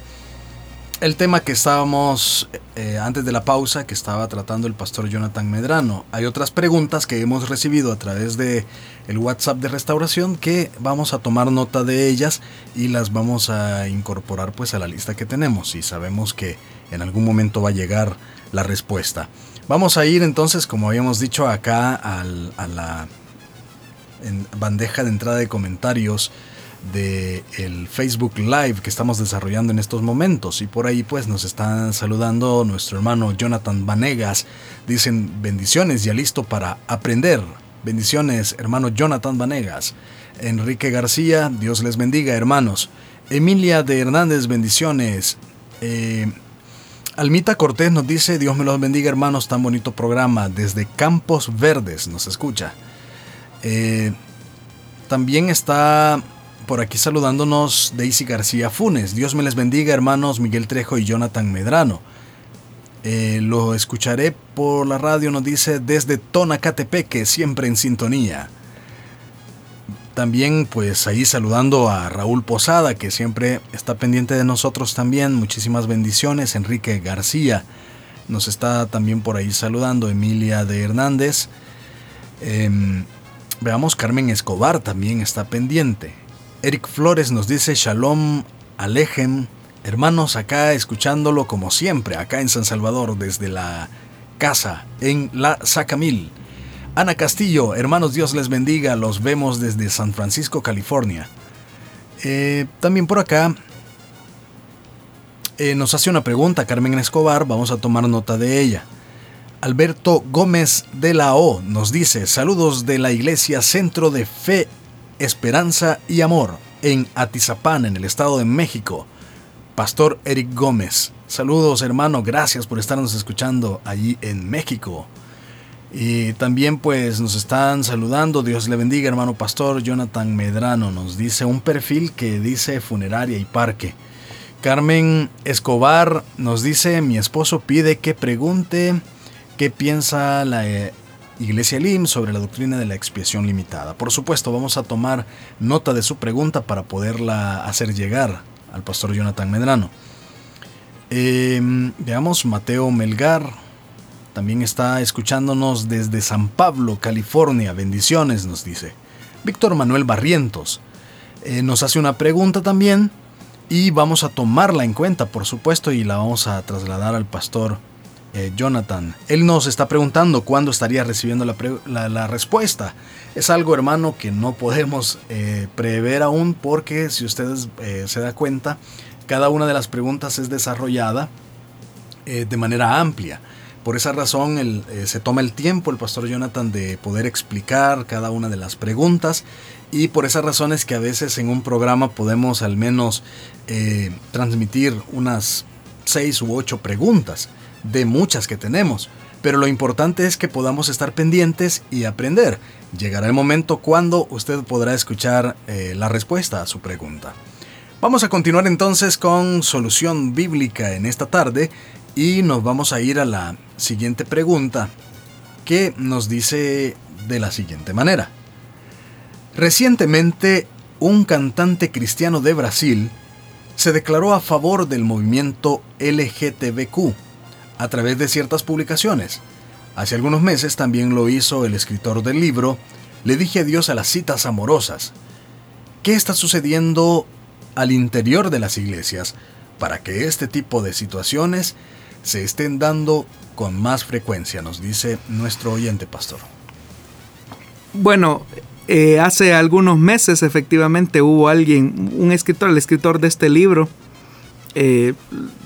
el tema que estábamos eh, antes de la pausa, que estaba tratando el pastor Jonathan Medrano. Hay otras preguntas que hemos recibido a través de el WhatsApp de restauración que vamos a tomar nota de ellas y las vamos a incorporar pues a la lista que tenemos y sabemos que en algún momento va a llegar la respuesta. Vamos a ir entonces, como habíamos dicho acá, a la bandeja de entrada de comentarios de el Facebook Live que estamos desarrollando en estos momentos. Y por ahí pues nos están saludando nuestro hermano Jonathan Vanegas. Dicen bendiciones ya listo para aprender. Bendiciones hermano Jonathan Vanegas. Enrique García Dios les bendiga hermanos. Emilia de Hernández bendiciones. Eh, Almita Cortés nos dice Dios me los bendiga hermanos tan bonito programa desde Campos Verdes nos escucha. Eh, también está por aquí saludándonos Daisy García Funes. Dios me les bendiga, hermanos Miguel Trejo y Jonathan Medrano. Eh, lo escucharé por la radio, nos dice desde Tonacatepeque, siempre en sintonía. También, pues ahí saludando a Raúl Posada, que siempre está pendiente de nosotros también. Muchísimas bendiciones. Enrique García nos está también por ahí saludando. Emilia de Hernández. Em, veamos, Carmen Escobar también está pendiente. Eric Flores nos dice Shalom Alejem. Hermanos, acá escuchándolo como siempre, acá en San Salvador, desde la casa, en la Sacamil. Ana Castillo, hermanos, Dios les bendiga, los vemos desde San Francisco, California. Eh, también por acá eh, nos hace una pregunta Carmen Escobar, vamos a tomar nota de ella. Alberto Gómez de la O nos dice, saludos de la Iglesia Centro de Fe Esperanza y Amor en Atizapán, en el Estado de México. Pastor Eric Gómez. Saludos hermano, gracias por estarnos escuchando allí en México. Y también pues nos están saludando, Dios le bendiga hermano pastor Jonathan Medrano, nos dice un perfil que dice funeraria y parque. Carmen Escobar nos dice, mi esposo pide que pregunte qué piensa la eh, Iglesia LIM sobre la doctrina de la expiación limitada. Por supuesto, vamos a tomar nota de su pregunta para poderla hacer llegar al pastor Jonathan Medrano. Em, veamos, Mateo Melgar también está escuchándonos desde San Pablo, California. Bendiciones, nos dice. Víctor Manuel Barrientos eh, nos hace una pregunta también y vamos a tomarla en cuenta, por supuesto, y la vamos a trasladar al pastor eh, Jonathan. Él nos está preguntando cuándo estaría recibiendo la, respuesta. Es algo, hermano, que no podemos eh, prever aún porque si ustedes eh, se dan cuenta, cada una de las preguntas es desarrollada de manera amplia. Por esa razón se toma el tiempo el pastor Jonathan de poder explicar cada una de las preguntas y por esa razón es que a veces en un programa podemos al menos transmitir unas seis u ocho preguntas de muchas que tenemos, pero lo importante es que podamos estar pendientes y aprender. Llegará el momento cuando usted podrá escuchar eh, la respuesta a su pregunta. Vamos a continuar entonces con solución bíblica en esta tarde y nos vamos a ir a la siguiente pregunta que nos dice de la siguiente manera. Recientemente, un cantante cristiano de Brasil se declaró a favor del movimiento LGTBQ a través de ciertas publicaciones. Hace algunos meses también lo hizo el escritor del libro Le dije adiós a las citas amorosas. ¿Qué está sucediendo al interior de las iglesias para que este tipo de situaciones se estén dando con más frecuencia? Nos dice nuestro oyente pastor. Bueno, eh, hace algunos meses efectivamente hubo alguien, un escritor, el escritor de este libro, eh,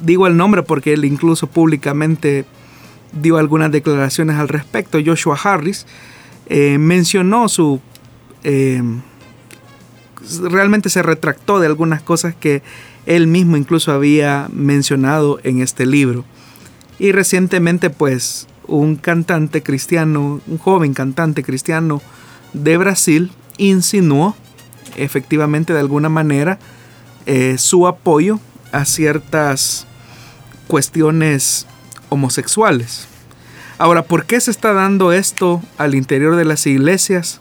digo el nombre porque él incluso públicamente dio algunas declaraciones al respecto. Joshua Harris eh, mencionó su... Eh, realmente se retractó de algunas cosas que él mismo incluso había mencionado en este libro. Y recientemente pues un cantante cristiano, un joven cantante cristiano de Brasil, insinuó efectivamente de alguna manera su apoyo a ciertas cuestiones homosexuales. Ahora, ¿por qué se está dando esto al interior de las iglesias?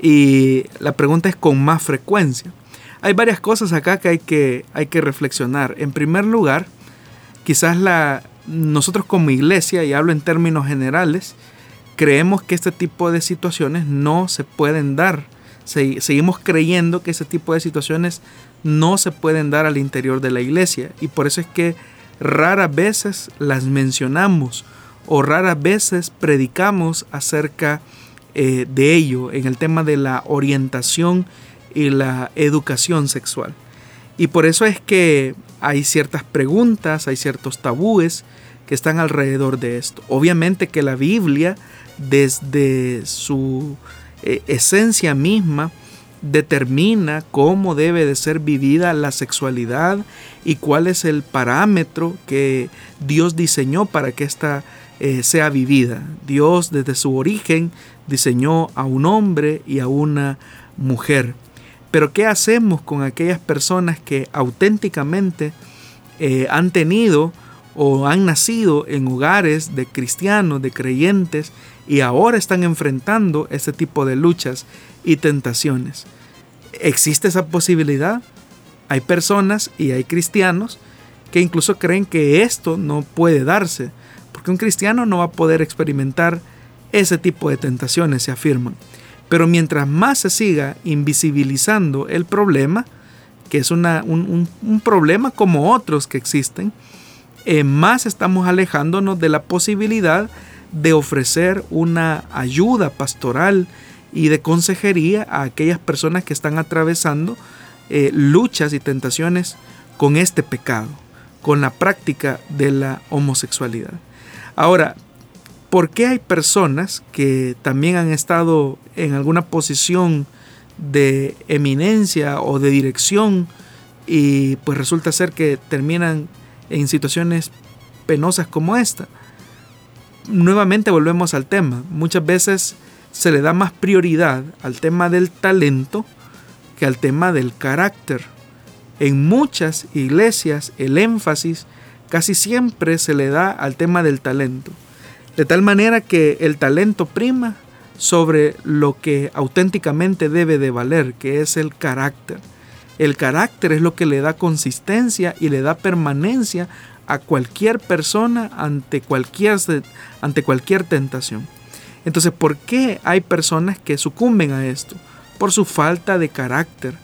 Y la pregunta es con más frecuencia. Hay varias cosas acá que hay que, hay que reflexionar. En primer lugar, quizás la, nosotros como iglesia, y hablo en términos generales, creemos que este tipo de situaciones no se pueden dar. seguimos creyendo que este tipo de situaciones no se pueden dar al interior de la iglesia. Y por eso es que raras veces las mencionamos o raras veces predicamos acerca eh, de ello en el tema de la orientación y la educación sexual. Y por eso es que hay ciertas preguntas, hay ciertos tabúes que están alrededor de esto. Obviamente que la Biblia, desde su eh, esencia misma, determina cómo debe de ser vivida la sexualidad y cuál es el parámetro que Dios diseñó para que ésta eh, sea vivida. Dios desde su origen diseñó a un hombre y a una mujer. Pero ¿qué hacemos con aquellas personas que auténticamente eh, han tenido o han nacido en hogares de cristianos, de creyentes, y ahora están enfrentando este tipo de luchas y tentaciones? ¿Existe esa posibilidad? Hay personas y hay cristianos que incluso creen que esto no puede darse, porque un cristiano no va a poder experimentar ese tipo de tentaciones, se afirman. Pero mientras más se siga invisibilizando el problema, que es un, problema como otros que existen, eh, más estamos alejándonos de la posibilidad de ofrecer una ayuda pastoral y de consejería a aquellas personas que están atravesando eh, luchas y tentaciones con este pecado, con la práctica de la homosexualidad. Ahora, ¿Por qué hay personas que también han estado en alguna posición de eminencia o de dirección y pues resulta ser que terminan en situaciones penosas como esta? Nuevamente volvemos al tema. Muchas veces se le da más prioridad al tema del talento que al tema del carácter. En muchas iglesias el énfasis casi siempre se le da al tema del talento. De tal manera que el talento prima sobre lo que auténticamente debe de valer, que es el carácter. El carácter es lo que le da consistencia y le da permanencia a cualquier persona ante cualquier, ante cualquier tentación. Entonces, ¿por qué hay personas que sucumben a esto? Por su falta de carácter.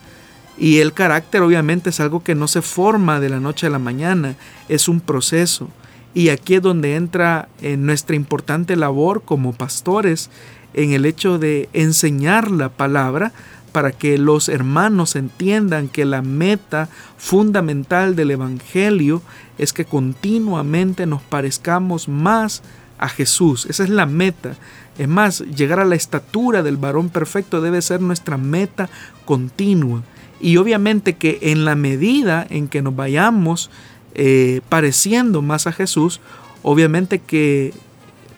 Y el carácter obviamente es algo que no se forma de la noche a la mañana, es un proceso. Y aquí es donde entra en nuestra importante labor como pastores en el hecho de enseñar la palabra para que los hermanos entiendan que la meta fundamental del Evangelio es que continuamente nos parezcamos más a Jesús. Esa es la meta. Es más, llegar a la estatura del varón perfecto debe ser nuestra meta continua. Y obviamente que en la medida en que nos vayamos eh, pareciendo más a Jesús, obviamente que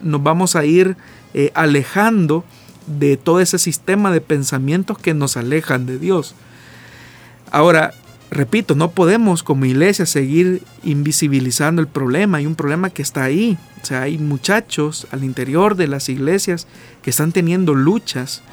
nos vamos a ir eh, alejando de todo ese sistema de pensamientos que nos alejan de Dios. Ahora, repito, no podemos como iglesia seguir invisibilizando el problema. Hay un problema que está ahí. O sea, hay muchachos al interior de las iglesias que están teniendo luchas,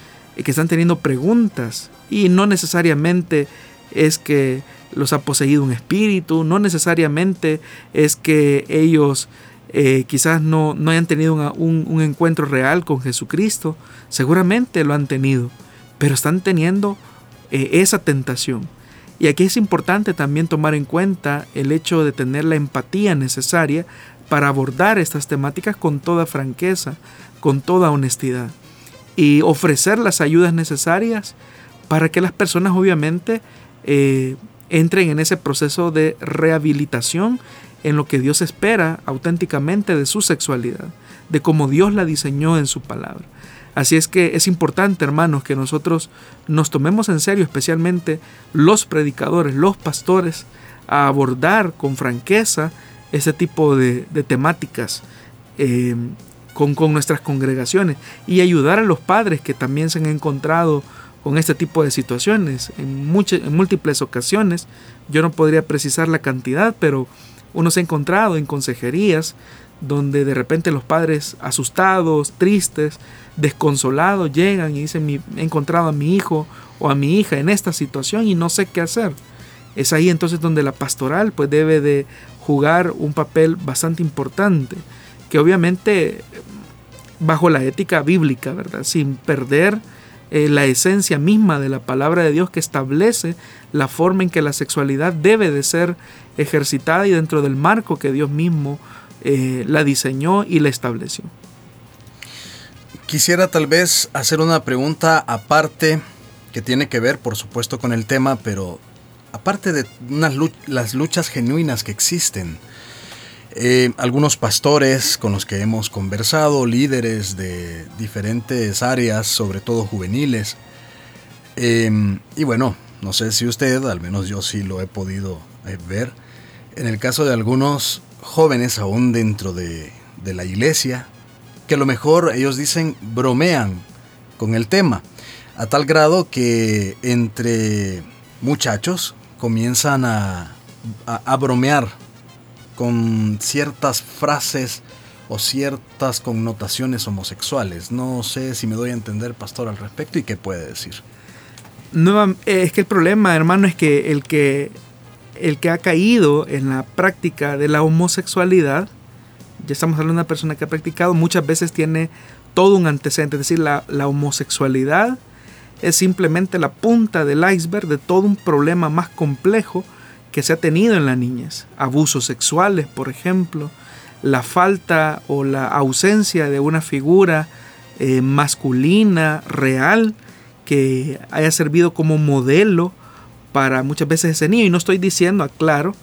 que están teniendo preguntas. Y no necesariamente es que los ha poseído un espíritu, no necesariamente es que ellos eh, quizás no, no, hayan tenido un, encuentro real con Jesucristo, seguramente lo han tenido, pero están teniendo eh, esa tentación. Y aquí es importante también tomar en cuenta el hecho de tener la empatía necesaria para abordar estas temáticas con toda franqueza, con toda honestidad y ofrecer las ayudas necesarias para que las personas obviamente eh, entren en ese proceso de rehabilitación en lo que Dios espera auténticamente de su sexualidad, de cómo Dios la diseñó en su palabra. Así es que es importante, hermanos, que nosotros nos tomemos en serio, especialmente los predicadores, los pastores, a abordar con franqueza ese tipo de, temáticas eh, con, con nuestras congregaciones y ayudar a los padres que también se han encontrado con este tipo de situaciones. En, muchas, en múltiples ocasiones, yo no podría precisar la cantidad, pero uno se ha encontrado en consejerías donde de repente los padres asustados, tristes, desconsolados llegan y dicen, he encontrado a mi hijo o a mi hija en esta situación y no sé qué hacer. Es ahí entonces donde la pastoral pues debe de jugar un papel bastante importante, que obviamente bajo la ética bíblica, ¿verdad? Sin perder eh, la esencia misma de la palabra de Dios que establece la forma en que la sexualidad debe de ser ejercitada y dentro del marco que Dios mismo eh, la diseñó y la estableció. Quisiera tal vez hacer una pregunta aparte que tiene que ver, por supuesto, con el tema, pero aparte de las luchas genuinas que existen eh, algunos pastores con los que hemos conversado, líderes de diferentes áreas, sobre todo juveniles. Em, y bueno, no sé si usted, al menos yo sí lo he podido eh, ver, en el caso de algunos jóvenes aún dentro de, de la iglesia, que a lo mejor ellos dicen bromean con el tema, a tal grado que entre muchachos comienzan a, a bromear con ciertas frases o ciertas connotaciones homosexuales. No sé si me doy a entender, pastor, al respecto y qué puede decir. No, es que el problema, hermano, es que el que el que ha caído en la práctica de la homosexualidad, ya estamos hablando de una persona que ha practicado, muchas veces tiene todo un antecedente, es decir, la, la homosexualidad es simplemente la punta del iceberg de todo un problema más complejo que se ha tenido en la niñez. Abusos sexuales, por ejemplo, la falta o la ausencia de una figura eh, masculina, real, que haya servido como modelo para muchas veces ese niño. Y no estoy diciendo, aclaro,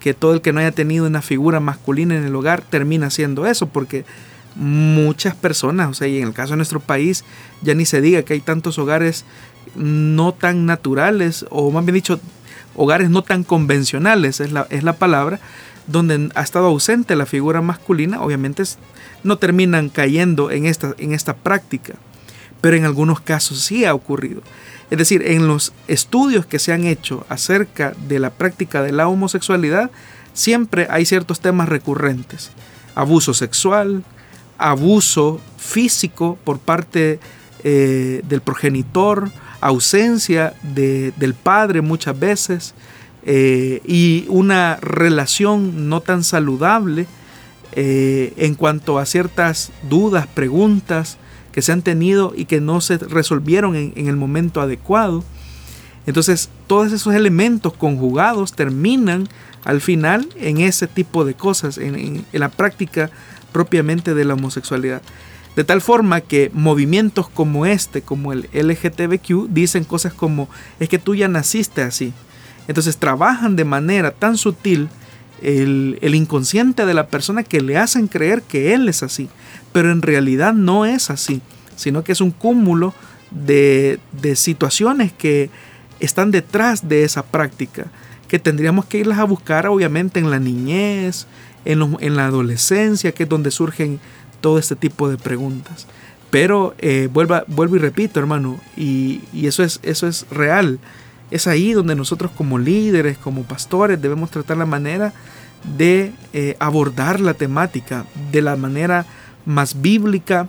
que todo el que no haya tenido una figura masculina en el hogar termina haciendo eso, porque muchas personas, o sea, y en el caso de nuestro país, ya ni se diga que hay tantos hogares no tan naturales, o más bien dicho, hogares no tan convencionales, es la, es la palabra, donde ha estado ausente la figura masculina, obviamente no terminan cayendo en esta, en esta práctica, pero en algunos casos sí ha ocurrido. Es decir, en los estudios que se han hecho acerca de la práctica de la homosexualidad, siempre hay ciertos temas recurrentes. Abuso sexual, abuso físico por parte eh, del progenitor, ausencia del padre muchas veces eh, y una relación no tan saludable eh, en cuanto a ciertas dudas, preguntas que se han tenido y que no se resolvieron en, el momento adecuado. Entonces, todos esos elementos conjugados terminan al final en ese tipo de cosas, en la práctica propiamente de la homosexualidad. De tal forma que movimientos como este, como el LGTBQ, dicen cosas como, es que tú ya naciste así. Entonces trabajan de manera tan sutil el, inconsciente de la persona que le hacen creer que él es así. Pero en realidad no es así, sino que es un cúmulo de, situaciones que están detrás de esa práctica, que tendríamos que irlas a buscar obviamente en la niñez, en, en la adolescencia, que es donde surgen todo este tipo de preguntas. Pero eh, vuelvo y repito, hermano, y, eso, es, eso es real. Es ahí donde nosotros como líderes, como pastores, debemos tratar la manera de eh, abordar la temática de la manera más bíblica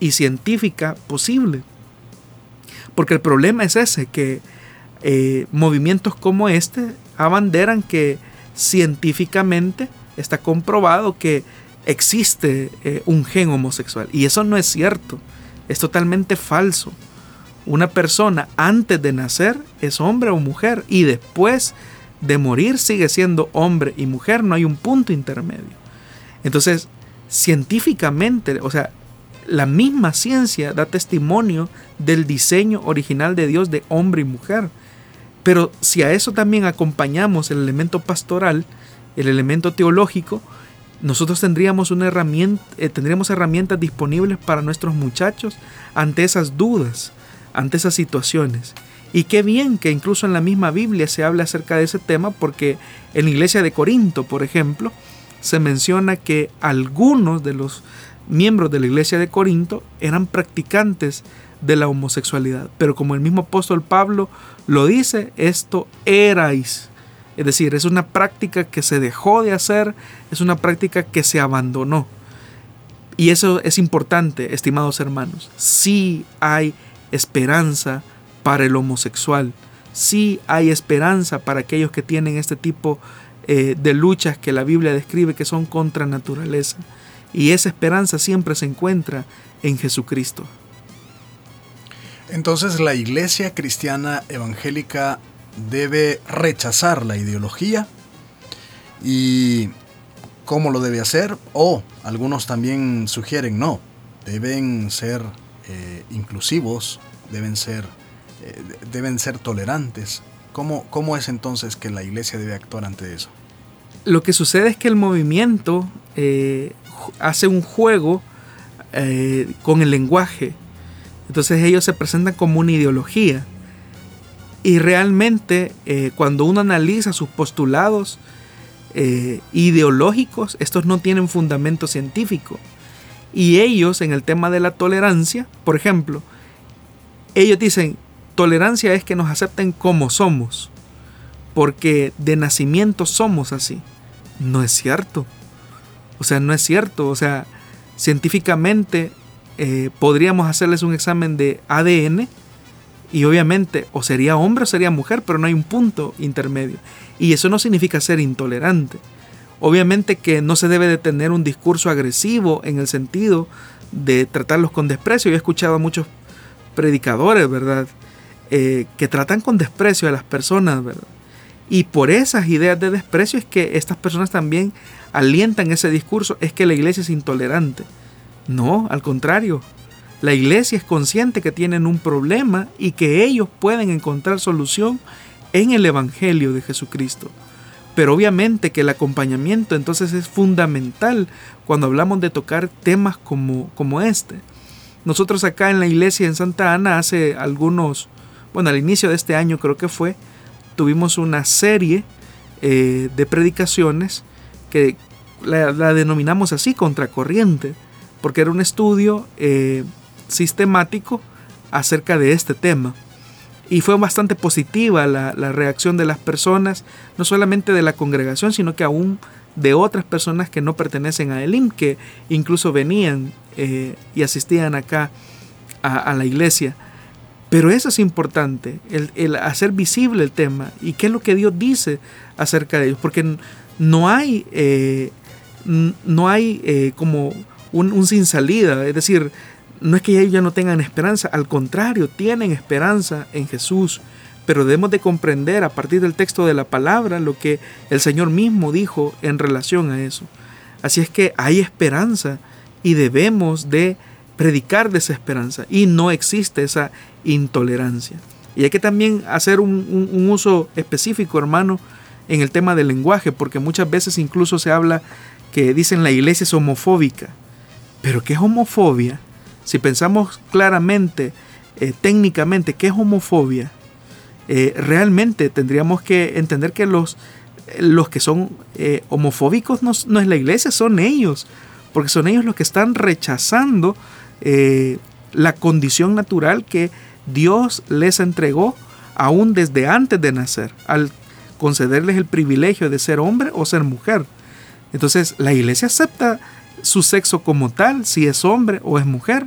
y científica posible. Porque el problema es ese, que eh, movimientos como este abanderan que científicamente está comprobado que existe eh, un gen homosexual. Y eso no es cierto. Es totalmente falso. Una persona antes de nacer es hombre o mujer y después de morir sigue siendo hombre y mujer. No hay un punto intermedio. Entonces, científicamente, o sea, la misma ciencia da testimonio del diseño original de Dios de hombre y mujer. Pero si a eso también acompañamos el elemento pastoral, el elemento teológico, nosotros tendríamos, una herramienta, eh, tendríamos herramientas disponibles para nuestros muchachos ante esas dudas, ante esas situaciones. Y qué bien que incluso en la misma Biblia se habla acerca de ese tema porque en la iglesia de Corinto, por ejemplo, se menciona que algunos de los miembros de la iglesia de Corinto eran practicantes de la homosexualidad. Pero como el mismo apóstol Pablo lo dice, esto erais es decir, es una práctica que se dejó de hacer, es una práctica que se abandonó. Y eso es importante, estimados hermanos. Sí hay esperanza para el homosexual. sí hay esperanza para aquellos que tienen este tipo eh, de luchas que la Biblia describe que son contra naturaleza. Y esa esperanza siempre se encuentra en Jesucristo. Entonces la iglesia cristiana evangélica debe rechazar la ideología y cómo lo debe hacer o algunos también sugieren no, deben ser eh, inclusivos, deben ser, eh, deben ser tolerantes. ¿Cómo, ¿Cómo es entonces que la iglesia debe actuar ante eso? Lo que sucede es que el movimiento eh, hace un juego con el lenguaje. Entonces ellos se presentan como una ideología. Y realmente cuando uno analiza sus postulados ideológicos, estos no tienen fundamento científico. Y ellos en el tema de la tolerancia, por ejemplo, ellos dicen, tolerancia es que nos acepten como somos, porque de nacimiento somos así. No es cierto. O sea, no es cierto. O sea, científicamente eh, podríamos hacerles un examen de ADN y obviamente o sería hombre o sería mujer, pero no hay un punto intermedio. Y eso no significa ser intolerante. Obviamente que no se debe de tener un discurso agresivo en el sentido de tratarlos con desprecio. Yo he escuchado a muchos predicadores, ¿verdad? Eh, que tratan con desprecio a las personas, ¿verdad? Y por esas ideas de desprecio es que estas personas también alientan ese discurso, es que la iglesia es intolerante. No, al contrario, la iglesia es consciente que tienen un problema y que ellos pueden encontrar solución en el Evangelio de Jesucristo. Pero obviamente que el acompañamiento entonces es fundamental cuando hablamos de tocar temas como, como este. Nosotros acá en la iglesia en Santa Ana hace algunos, bueno, al inicio de este año creo que fue, tuvimos una serie eh, de predicaciones que la, denominamos así, contracorriente, porque era un estudio eh, sistemático acerca de este tema y fue bastante positiva la, reacción de las personas, no solamente de la congregación, sino que aún de otras personas que no pertenecen a Elim, que incluso venían eh, y asistían acá a, la iglesia. Pero eso es importante, el, hacer visible el tema y qué es lo que Dios dice acerca de ellos, porque no hay, eh, no hay eh, como un, un, sin salida, es decir, no es que ellos ya no tengan esperanza, al contrario, tienen esperanza en Jesús. Pero debemos de comprender a partir del texto de la palabra lo que el Señor mismo dijo en relación a eso. Así es que hay esperanza y debemos de predicar de esa esperanza y no existe esa intolerancia. Y hay que también hacer un, un uso específico, hermano, en el tema del lenguaje, porque muchas veces incluso se habla que dicen la iglesia es homofóbica. Pero ¿qué es homofobia? Si pensamos claramente, eh, técnicamente, qué es homofobia, eh, realmente tendríamos que entender que los, los que son eh, homofóbicos no, no, es la iglesia, son ellos, porque son ellos los que están rechazando la condición natural que Dios les entregó aún desde antes de nacer, al concederles el privilegio de ser hombre o ser mujer. Entonces la iglesia acepta su sexo como tal, si es hombre o es mujer.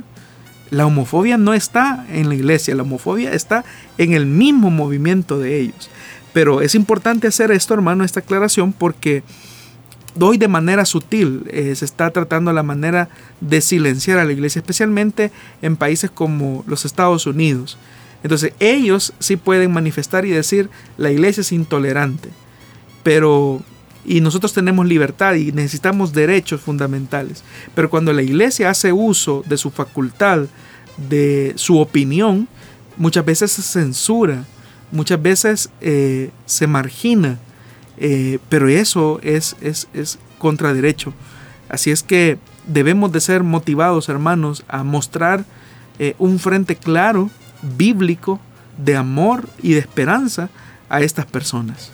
La homofobia no está en la iglesia, la homofobia está en el mismo movimiento de ellos. Pero es importante hacer esto, hermano, esta aclaración, porque hoy de manera sutil eh, se está tratando la manera de silenciar a la iglesia, especialmente en países como los Estados Unidos. Entonces ellos sí pueden manifestar y decir la iglesia es intolerante, pero y nosotros tenemos libertad y necesitamos derechos fundamentales. Pero cuando la iglesia hace uso de su facultad, de su opinión, muchas veces se censura, muchas veces eh, se margina, eh, pero eso es, es, es. Así es que debemos de ser motivados, hermanos, a mostrar eh, un frente claro, bíblico, de amor y de esperanza a estas personas.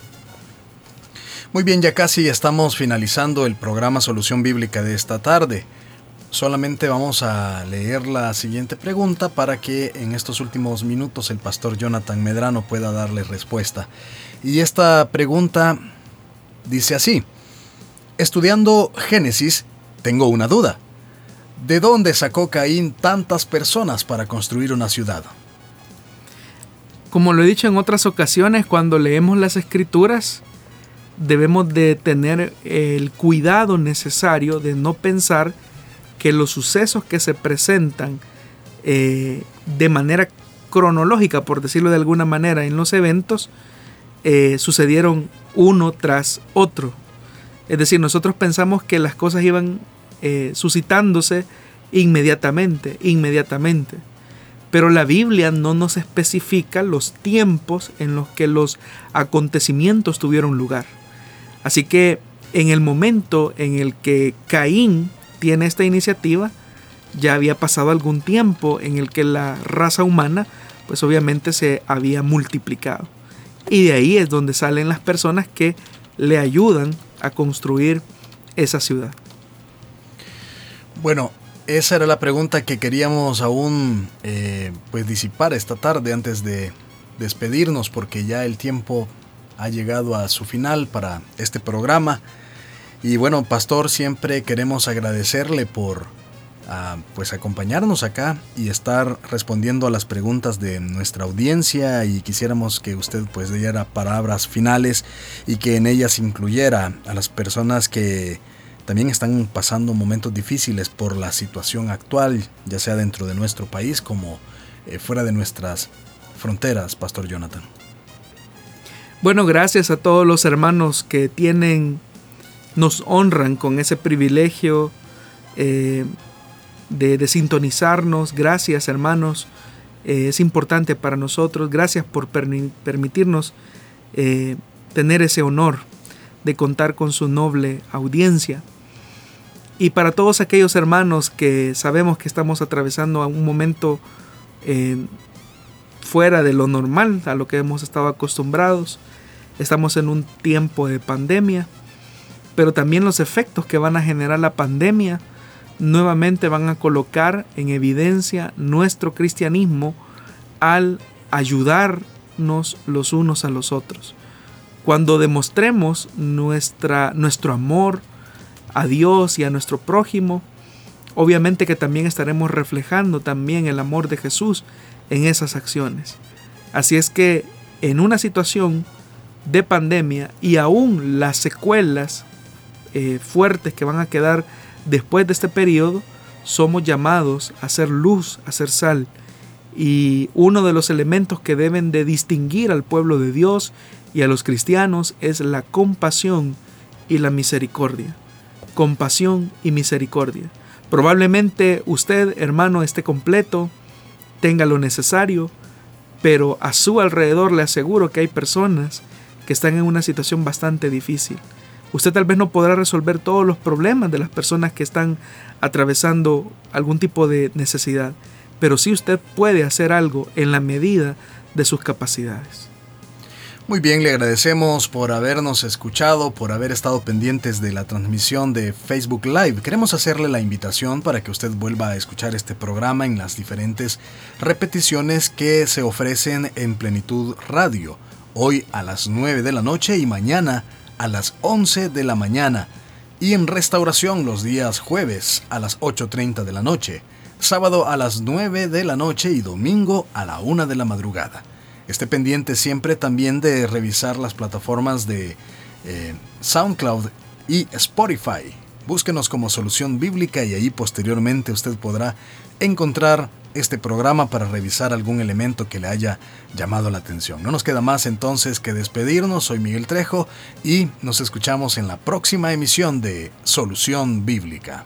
Muy bien, ya casi estamos finalizando el programa Solución Bíblica de esta tarde. Solamente vamos a leer la siguiente pregunta para que en estos últimos minutos el pastor Jonathan Medrano pueda darle respuesta. Y esta pregunta dice así, estudiando Génesis, tengo una duda. ¿De dónde sacó Caín tantas personas para construir una ciudad? Como lo he dicho en otras ocasiones, cuando leemos las escrituras, debemos de tener el cuidado necesario de no pensar que los sucesos que se presentan eh, de manera cronológica, por decirlo de alguna manera, en los eventos, eh, sucedieron uno tras otro. Es decir, nosotros pensamos que las cosas iban eh, suscitándose inmediatamente, inmediatamente. Pero la Biblia no nos especifica los tiempos en los que los acontecimientos tuvieron lugar. Así que en el momento en el que Caín tiene esta iniciativa, ya había pasado algún tiempo en el que la raza humana pues obviamente se había multiplicado. Y de ahí es donde salen las personas que le ayudan a construir esa ciudad. Bueno, esa era la pregunta que queríamos aún eh, pues disipar esta tarde antes de despedirnos porque ya el tiempo ha llegado a su final para este programa. Y bueno, pastor, siempre queremos agradecerle por ah, pues acompañarnos acá y estar respondiendo a las preguntas de nuestra audiencia y quisiéramos que usted pues diera palabras finales y que en ellas incluyera a las personas que también están pasando momentos difíciles por la situación actual, ya sea dentro de nuestro país como eh, fuera de nuestras fronteras, Pastor Jonathan. Bueno, gracias a todos los hermanos que tienen, nos honran con ese privilegio eh, de, sintonizarnos. Gracias, hermanos. Eh, es importante para nosotros. Gracias por permitirnos eh, tener ese honor de contar con su noble audiencia. Y para todos aquellos hermanos que sabemos que estamos atravesando un momento fuera de lo normal, a lo que hemos estado acostumbrados, Estamos en un tiempo de pandemia, pero también los efectos que van a generar la pandemia nuevamente van a colocar en evidencia nuestro cristianismo al ayudarnos los unos a los otros. Cuando demostremos nuestra, nuestro amor a Dios y a nuestro prójimo, obviamente que también estaremos reflejando también el amor de Jesús en esas acciones. Así es que en una situación de pandemia y aún las secuelas eh, fuertes que van a quedar después de este periodo, somos llamados a ser luz, a ser sal. Y uno de los elementos que deben de distinguir al pueblo de Dios y a los cristianos es la compasión y la misericordia. Compasión y misericordia. Probablemente usted, hermano, esté completo, tenga lo necesario, pero a su alrededor le aseguro que hay personas que están en una situación bastante difícil. Usted tal vez no podrá resolver todos los problemas de las personas que están atravesando algún tipo de necesidad, pero sí usted puede hacer algo en la medida de sus capacidades. Muy bien, le agradecemos por habernos escuchado, por haber estado pendientes de la transmisión de Facebook Live. Queremos hacerle la invitación para que usted vuelva a escuchar este programa en las diferentes repeticiones que se ofrecen en Plenitud Radio hoy a las 9 de la noche y mañana a las 11 de la mañana, y en restauración los días jueves a las 8.30 de la noche, sábado a las 9 de la noche y domingo a la 1 de la madrugada. Esté pendiente siempre también de revisar las plataformas de eh, SoundCloud y Spotify. Búsquenos como solución bíblica y ahí posteriormente usted podrá encontrar este programa para revisar algún elemento que le haya llamado la atención. No nos queda más entonces que despedirnos. Soy Miguel Trejo y nos escuchamos en la próxima emisión de Solución Bíblica.